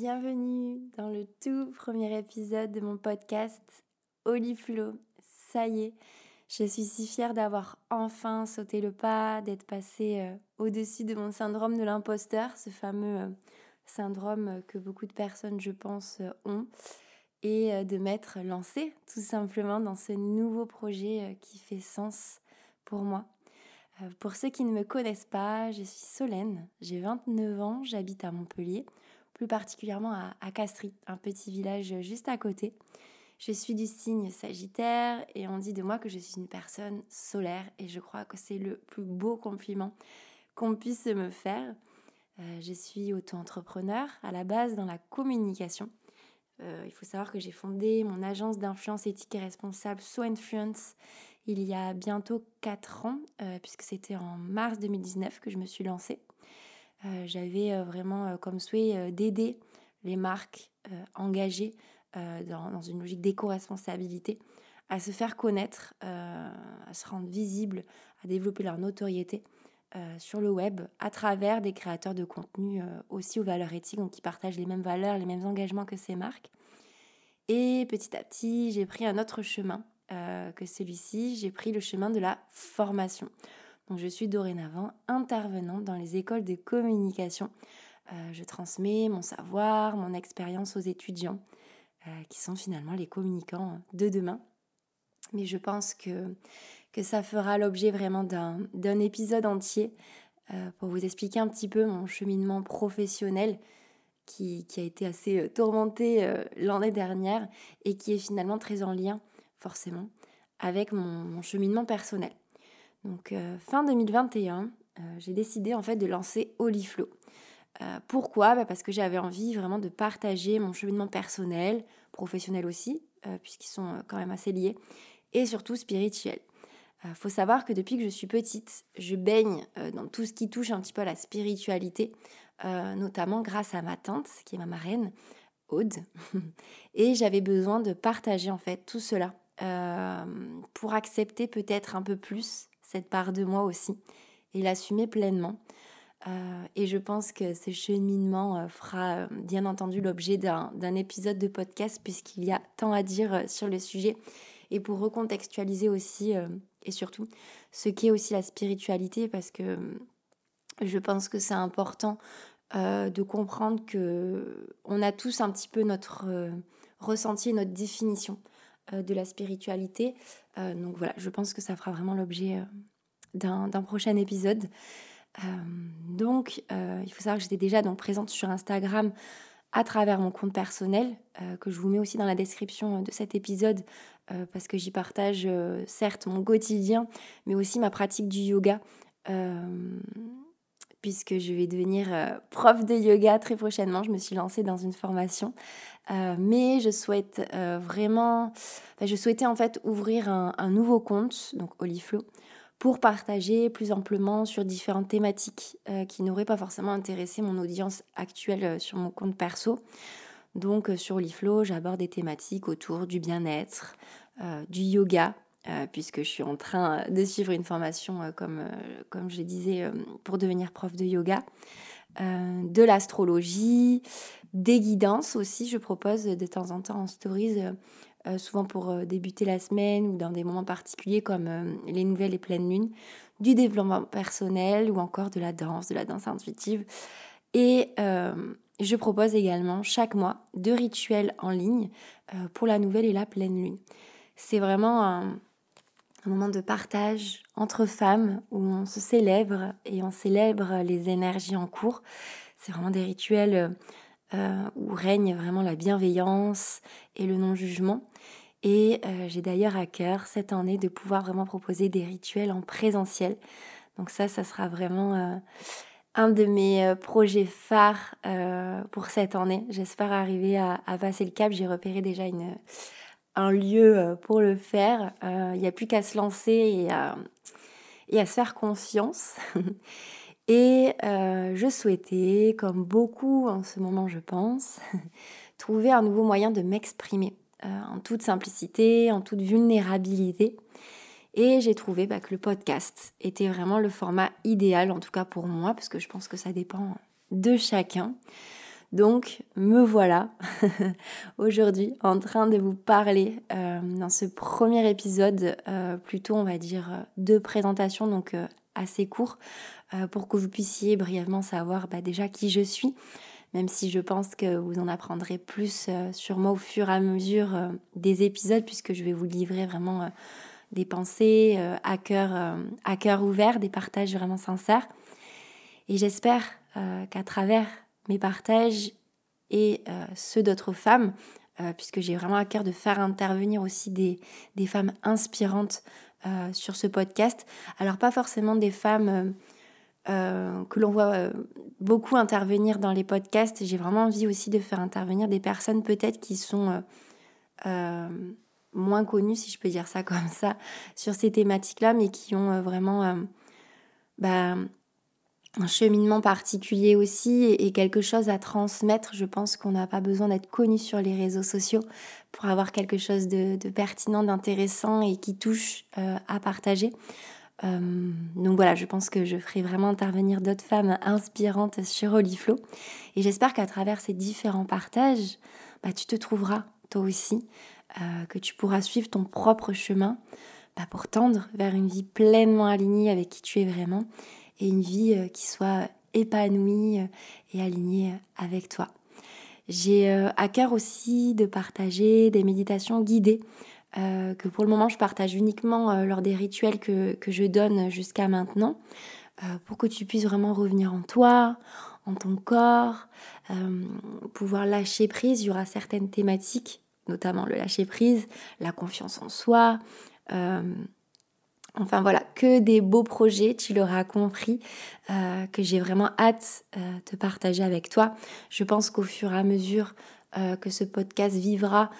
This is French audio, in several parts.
Bienvenue dans le tout premier épisode de mon podcast Oliflow. Ça y est, je suis si fière d'avoir enfin sauté le pas, d'être passée euh, au-dessus de mon syndrome de l'imposteur, ce fameux euh, syndrome que beaucoup de personnes, je pense, euh, ont, et de m'être lancée tout simplement dans ce nouveau projet qui fait sens pour moi. Pour ceux qui ne me connaissent pas, je suis Solène, j'ai 29 ans, j'habite à Montpellier plus particulièrement à, Castries, un petit village juste à côté. Je suis du signe Sagittaire et on dit de moi que je suis une personne solaire et je crois que c'est le plus beau compliment qu'on puisse me faire. Euh, je suis auto-entrepreneur à la base dans la communication. Euh, il faut savoir que j'ai fondé mon agence d'influence éthique et responsable So Influence il y a bientôt 4 ans, euh, puisque c'était en mars 2019 que je me suis lancée. Euh, j'avais euh, vraiment euh, comme souhait d'aider les marques engagées dans, une logique d'éco-responsabilité à se faire connaître, à se rendre visibles, à développer leur notoriété sur le web à travers des créateurs de contenu aussi aux valeurs éthiques, donc qui partagent les mêmes valeurs, les mêmes engagements que ces marques. Et petit à petit, j'ai pris un autre chemin que celui-ci, j'ai pris le chemin de la formation. Je suis dorénavant intervenante dans les écoles de communication. Euh, je transmets mon savoir, mon expérience aux étudiants, euh, qui sont finalement les communicants de demain. Mais je pense que, ça fera l'objet vraiment d'un épisode entier euh, pour vous expliquer un petit peu mon cheminement professionnel qui, a été assez tourmenté l'année dernière et qui est finalement très en lien, forcément, avec mon cheminement personnel. Donc euh, fin 2021, euh, j'ai décidé en fait de lancer Oliflow. Euh, pourquoi? Bah, Parce que j'avais envie vraiment de partager mon cheminement personnel, professionnel aussi, puisqu'ils sont quand même assez liés, et surtout spirituel. Faut savoir que depuis que je suis petite, je baigne dans tout ce qui touche un petit peu à la spiritualité, notamment grâce à ma tante, qui est ma marraine, Aude. et j'avais besoin de partager en fait tout cela pour accepter peut-être un peu plus cette part de moi aussi, et l'assumer pleinement. Euh, et je pense que ce cheminement euh, fera euh, bien entendu l'objet d'un épisode de podcast puisqu'il y a tant à dire sur le sujet. Et pour recontextualiser aussi et surtout ce qu'est aussi la spiritualité parce que je pense que c'est important de comprendre que on a tous un petit peu notre ressenti, notre définition de la spiritualité. Euh, donc voilà, je pense que ça fera vraiment l'objet euh, d'un prochain épisode. donc, il faut savoir que j'étais déjà donc présente sur Instagram à travers mon compte personnel, que je vous mets aussi dans la description de cet épisode, parce que j'y partage certes mon quotidien, mais aussi ma pratique du yoga puisque je vais devenir euh, prof de yoga très prochainement. Je me suis lancée dans une formation, euh, mais je souhaite euh, vraiment, je souhaitais en fait ouvrir un, nouveau compte, donc Oliflow, pour partager plus amplement sur différentes thématiques qui n'auraient pas forcément intéressé mon audience actuelle sur mon compte perso. Donc sur Oliflow, j'aborde des thématiques autour du bien-être, du yoga, euh, puisque je suis en train de suivre une formation, euh, comme, euh, comme je disais, pour devenir prof de yoga, de l'astrologie, des guidances aussi. Je propose de temps en temps en stories, souvent pour débuter la semaine ou dans des moments particuliers comme les nouvelles et pleines lunes, du développement personnel ou encore de la danse, de la danse intuitive. Et je propose également chaque mois deux rituels en ligne pour la nouvelle et la pleine lune. C'est vraiment un, un moment de partage entre femmes où on se célèbre et on célèbre les énergies en cours. C'est vraiment des rituels euh, où règne vraiment la bienveillance et le non-jugement. Et euh, j'ai d'ailleurs à cœur cette année de pouvoir vraiment proposer des rituels en présentiel. Donc ça, ça sera vraiment un de mes projets phares pour cette année. J'espère arriver à, passer le cap. J'ai repéré déjà une, un lieu pour le faire. Il n'y a plus qu'à se lancer et à, et à se faire confiance. et je souhaitais, comme beaucoup en ce moment je pense, trouver un nouveau moyen de m'exprimer en toute simplicité, en toute vulnérabilité. Et j'ai trouvé bah, que le podcast était vraiment le format idéal, en tout cas pour moi, parce que je pense que ça dépend de chacun. Donc me voilà aujourd'hui en train de vous parler euh, dans ce premier épisode, euh, plutôt on va dire de présentation, donc euh, assez court, pour que vous puissiez brièvement savoir bah, déjà qui je suis, même si je pense que vous en apprendrez plus sur moi au fur et à mesure des épisodes, puisque je vais vous livrer vraiment des pensées euh, à, cœur, euh, à cœur ouvert, des partages vraiment sincères. Et j'espère euh, qu'à travers mes partages et ceux d'autres femmes, puisque j'ai vraiment à cœur de faire intervenir aussi des, des femmes inspirantes sur ce podcast. Alors pas forcément des femmes que l'on voit beaucoup intervenir dans les podcasts. J'ai vraiment envie aussi de faire intervenir des personnes peut-être qui sont moins connus, si je peux dire ça comme ça, sur ces thématiques-là, mais qui ont euh, vraiment euh, bah, un cheminement particulier aussi et, quelque chose à transmettre. Je pense qu'on n'a pas besoin d'être connu sur les réseaux sociaux pour avoir quelque chose de, pertinent, d'intéressant et qui touche euh, à partager. donc voilà, je pense que je ferai vraiment intervenir d'autres femmes inspirantes sur Oliflow. Et j'espère qu'à travers ces différents partages, bah, tu te trouveras toi aussi euh, que tu pourras suivre ton propre chemin bah, pour tendre vers une vie pleinement alignée avec qui tu es vraiment et une vie euh, qui soit épanouie euh, et alignée avec toi. J'ai à cœur aussi de partager des méditations guidées que pour le moment je partage uniquement lors des rituels que, que je donne jusqu'à maintenant pour que tu puisses vraiment revenir en toi, en ton corps, pouvoir lâcher prise. Il y aura certaines thématiques notamment le lâcher prise, la confiance en soi. Euh, enfin voilà, que des beaux projets, tu l'auras compris, euh, que j'ai vraiment hâte euh, de partager avec toi. Je pense qu'au fur et à mesure que ce podcast vivra,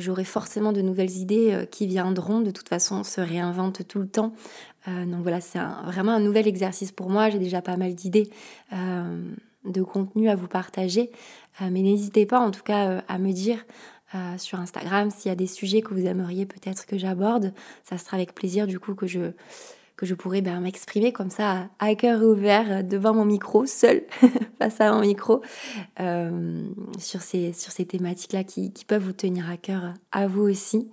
j'aurai forcément de nouvelles idées qui viendront. De toute façon, on se réinvente tout le temps. donc voilà, c'est vraiment un nouvel exercice pour moi. J'ai déjà pas mal d'idées de contenu à vous partager. mais n'hésitez pas en tout cas à me dire euh, sur Instagram. S'il y a des sujets que vous aimeriez peut-être que j'aborde, ça sera avec plaisir du coup que je, que je pourrais ben, m'exprimer comme ça à cœur ouvert euh, devant mon micro, seul face à mon micro, euh, sur ces, thématiques-là qui, qui, peuvent vous tenir à cœur à vous aussi.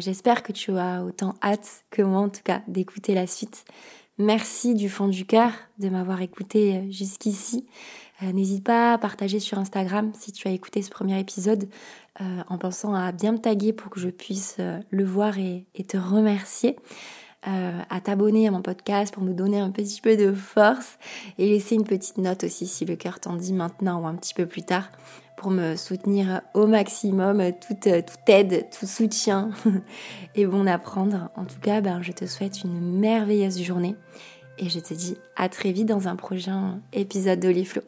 J'espère que tu as autant hâte que moi en tout cas d'écouter la suite. Merci du fond du cœur de m'avoir écouté jusqu'ici. N'hésite pas à partager sur Instagram si tu as écouté ce premier épisode euh, en pensant à bien me taguer pour que je puisse euh, le voir et, te remercier. Euh, à t'abonner à mon podcast pour me donner un petit peu de force et laisser une petite note aussi si le cœur t'en dit maintenant ou un petit peu plus tard pour me soutenir au maximum. Toute, aide, tout soutien est bon à prendre. En tout cas, ben, je te souhaite une merveilleuse journée et je te dis à très vite dans un prochain épisode d'Oliflow.